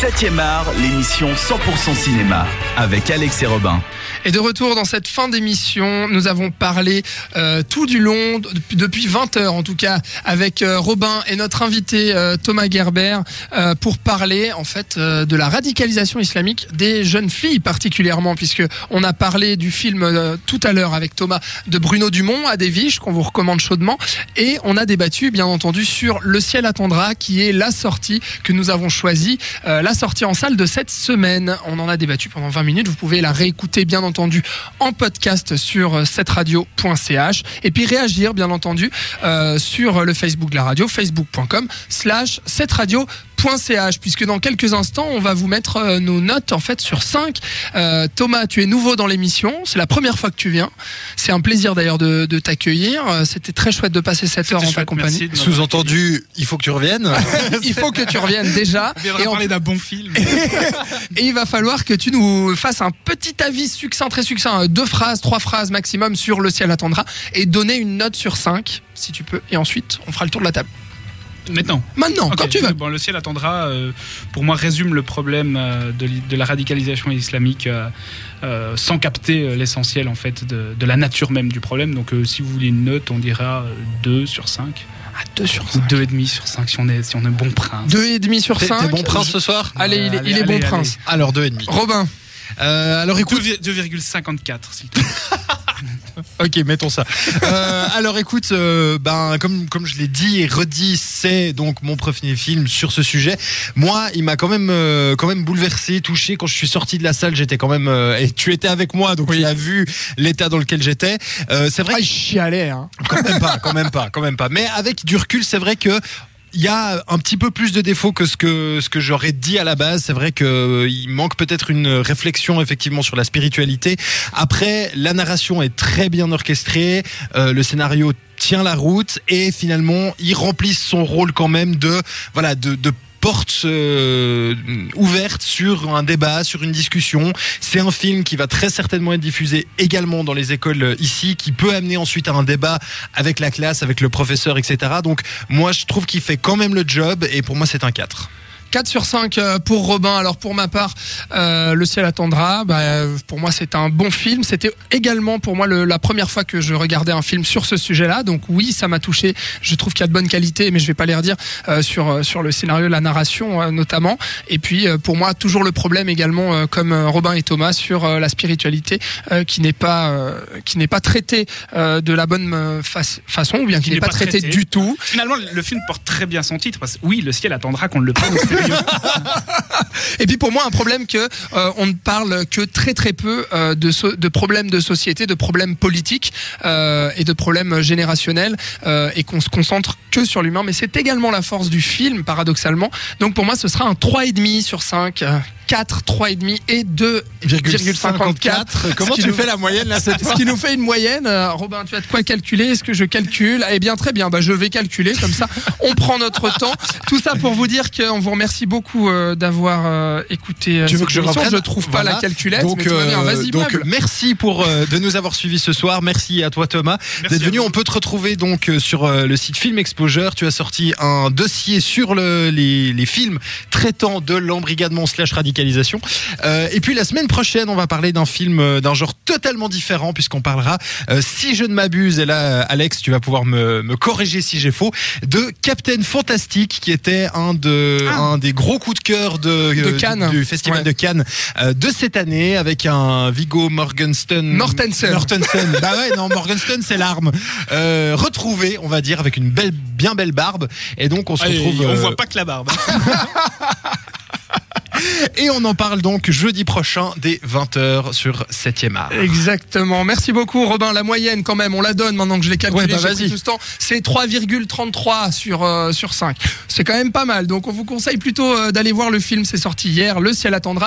7e art, l'émission 100% cinéma avec Alex et Robin. Et de retour dans cette fin d'émission, nous avons parlé euh, tout du long, depuis, depuis 20 heures en tout cas, avec euh, Robin et notre invité euh, Thomas Gerber euh, pour parler en fait euh, de la radicalisation islamique des jeunes filles particulièrement, puisque on a parlé du film tout à l'heure avec Thomas de Bruno Dumont à Desviches qu'on vous recommande chaudement, et on a débattu bien entendu sur Le ciel attendra, qui est la sortie que nous avons choisie, la sortie en salle de cette semaine. On en a débattu pendant 20 minutes. Vous pouvez la réécouter bien entendu en podcast sur euh, cetteradio.ch et puis réagir bien entendu euh, sur le Facebook de la radio, facebook.com slash cetteradio.ch puisque dans quelques instants on va vous mettre euh, nos notes en fait sur 5. Euh, Thomas, tu es nouveau dans l'émission, c'est la première fois que tu viens. C'est un plaisir d'ailleurs de, de t'accueillir. Euh, C'était très chouette de passer cette heure en ta compagnie. Sous-entendu, il faut que tu reviennes. Il faut que tu reviennes déjà. On Et en parler d'un bon film. Et il va falloir que tu nous fasses un petit avis succinct, très succinct, deux phrases, trois phrases maximum sur Le ciel attendra et donner une note sur 5, si tu peux. Et ensuite, on fera le tour de la table. Maintenant. Maintenant, Ok, quand tu veux. Bon, le ciel attendra, euh, pour moi, résume le problème euh, de, de la radicalisation islamique euh, euh, sans capter euh, l'essentiel en fait de, de la nature même du problème. Donc, euh, si vous voulez une note, on dira euh, 2 sur 5. Ah, 2 sur Ou 5. 2,5 sur 5 si on est, si on est bon prince. 2,5 sur T'es 5. t'es bon prince ce soir? Allez, il est, Allez, il est allez, bon allez. prince. Alors deux et demi. Robin, Euh, alors écoute, 2,54 s'il te plaît. ok, mettons ça. Euh, alors écoute, euh, ben comme comme je l'ai dit et redit, c'est donc mon premier film sur ce sujet. Moi, il m'a quand même euh, quand même bouleversé, touché quand je suis sorti de la salle. J'étais quand même et tu étais avec moi, donc tu as vu l'état dans lequel j'étais. C'est vrai ah, il chialait. Hein. Quand même pas, quand même pas, quand même pas. Mais avec du recul, c'est vrai que il y a un petit peu plus de défauts que ce que ce que j'aurais dit à la base. C'est vrai que euh, manque peut-être une réflexion effectivement sur la spiritualité. Après, la narration est très bien orchestrée, euh, le scénario tient la route et finalement, il remplit son rôle quand même de voilà de, de porte euh, ouverte sur un débat, sur une discussion. C'est un film qui va très certainement être diffusé également dans les écoles euh, ici, qui peut amener ensuite à un débat avec la classe, avec le professeur, etc. Donc moi, je trouve qu'il fait quand même le job et pour moi, c'est un 4. 4 sur 5 euh, pour Robin. Alors pour ma part, euh, Le ciel attendra. Bah, pour moi, c'est un bon film. C'était également pour moi le- la première fois que je regardais un film sur ce sujet-là. Donc oui, ça m'a touché. Je trouve qu'il y a de bonnes qualités, mais je vais pas les redire euh, sur euh, sur le scénario, la narration euh, notamment. Et puis euh, pour moi, toujours le problème également, euh, comme Robin et Thomas, sur euh, la spiritualité euh, qui n'est pas euh, qui n'est pas traitée euh, de la bonne fa- façon, ou bien qui n'est pas, traitée traité. du tout. Finalement, le film porte très bien son titre. Parce que oui, le ciel attendra qu'on le prenne you, Et puis pour moi un problème que euh, on ne parle que très très peu euh, de, so- de problèmes de société, de problèmes politiques euh, et de problèmes générationnels euh, et qu'on se concentre que sur l'humain. Mais c'est également la force du film paradoxalement. Donc pour moi ce sera un 3,5 sur 5. euh, 4, 3,5 et 2,54. Comment tu nous- fais la moyenne là cette ce qui nous fait une moyenne. Euh, Robin, tu as de quoi calculer Est-ce que je calcule? Eh bien, très bien. Bah, je vais calculer comme ça. On prend notre temps. Tout ça pour vous dire qu'on vous remercie beaucoup euh, d'avoir euh, écouté. euh, Tu veux que je reprenne Je trouve pas Voilà. la calculette, donc, mais euh, donc merci pour de nous avoir suivis ce soir. Merci à toi Thomas d'être venu. On peut te retrouver donc sur le site Film Exposure. Tu as sorti un dossier sur le- les, les films traitant de l'embrigadement slash radicalisation. Euh, et puis la semaine prochaine, on va parler d'un film d'un genre totalement différent puisqu'on parlera, euh, si je ne m'abuse, et là Alex, tu vas pouvoir me, me corriger si j'ai faux, de Captain Fantastic qui était un de Ah. un des gros coups de cœur de, De euh, Cannes. du festival Ouais. de Cannes euh, de cette année avec un Vigo Morgenstern Mortensen. Mortensen. bah ouais, non, Morgenstern c'est l'arme. Euh, retrouvé, on va dire, avec une belle, bien belle barbe. Et donc on se Allez, retrouve. on voit pas que la barbe. Et on en parle donc jeudi prochain dès 20h sur 7ème art. Exactement. Merci beaucoup, Robin. La moyenne, quand même, on la donne maintenant que je l'ai calculé. Ouais, bah, tout ce temps. C'est 3,33 sur, euh, sur 5. C'est quand même pas mal. Donc, on vous conseille plutôt euh, d'aller voir le film. C'est sorti hier. Le ciel attendra.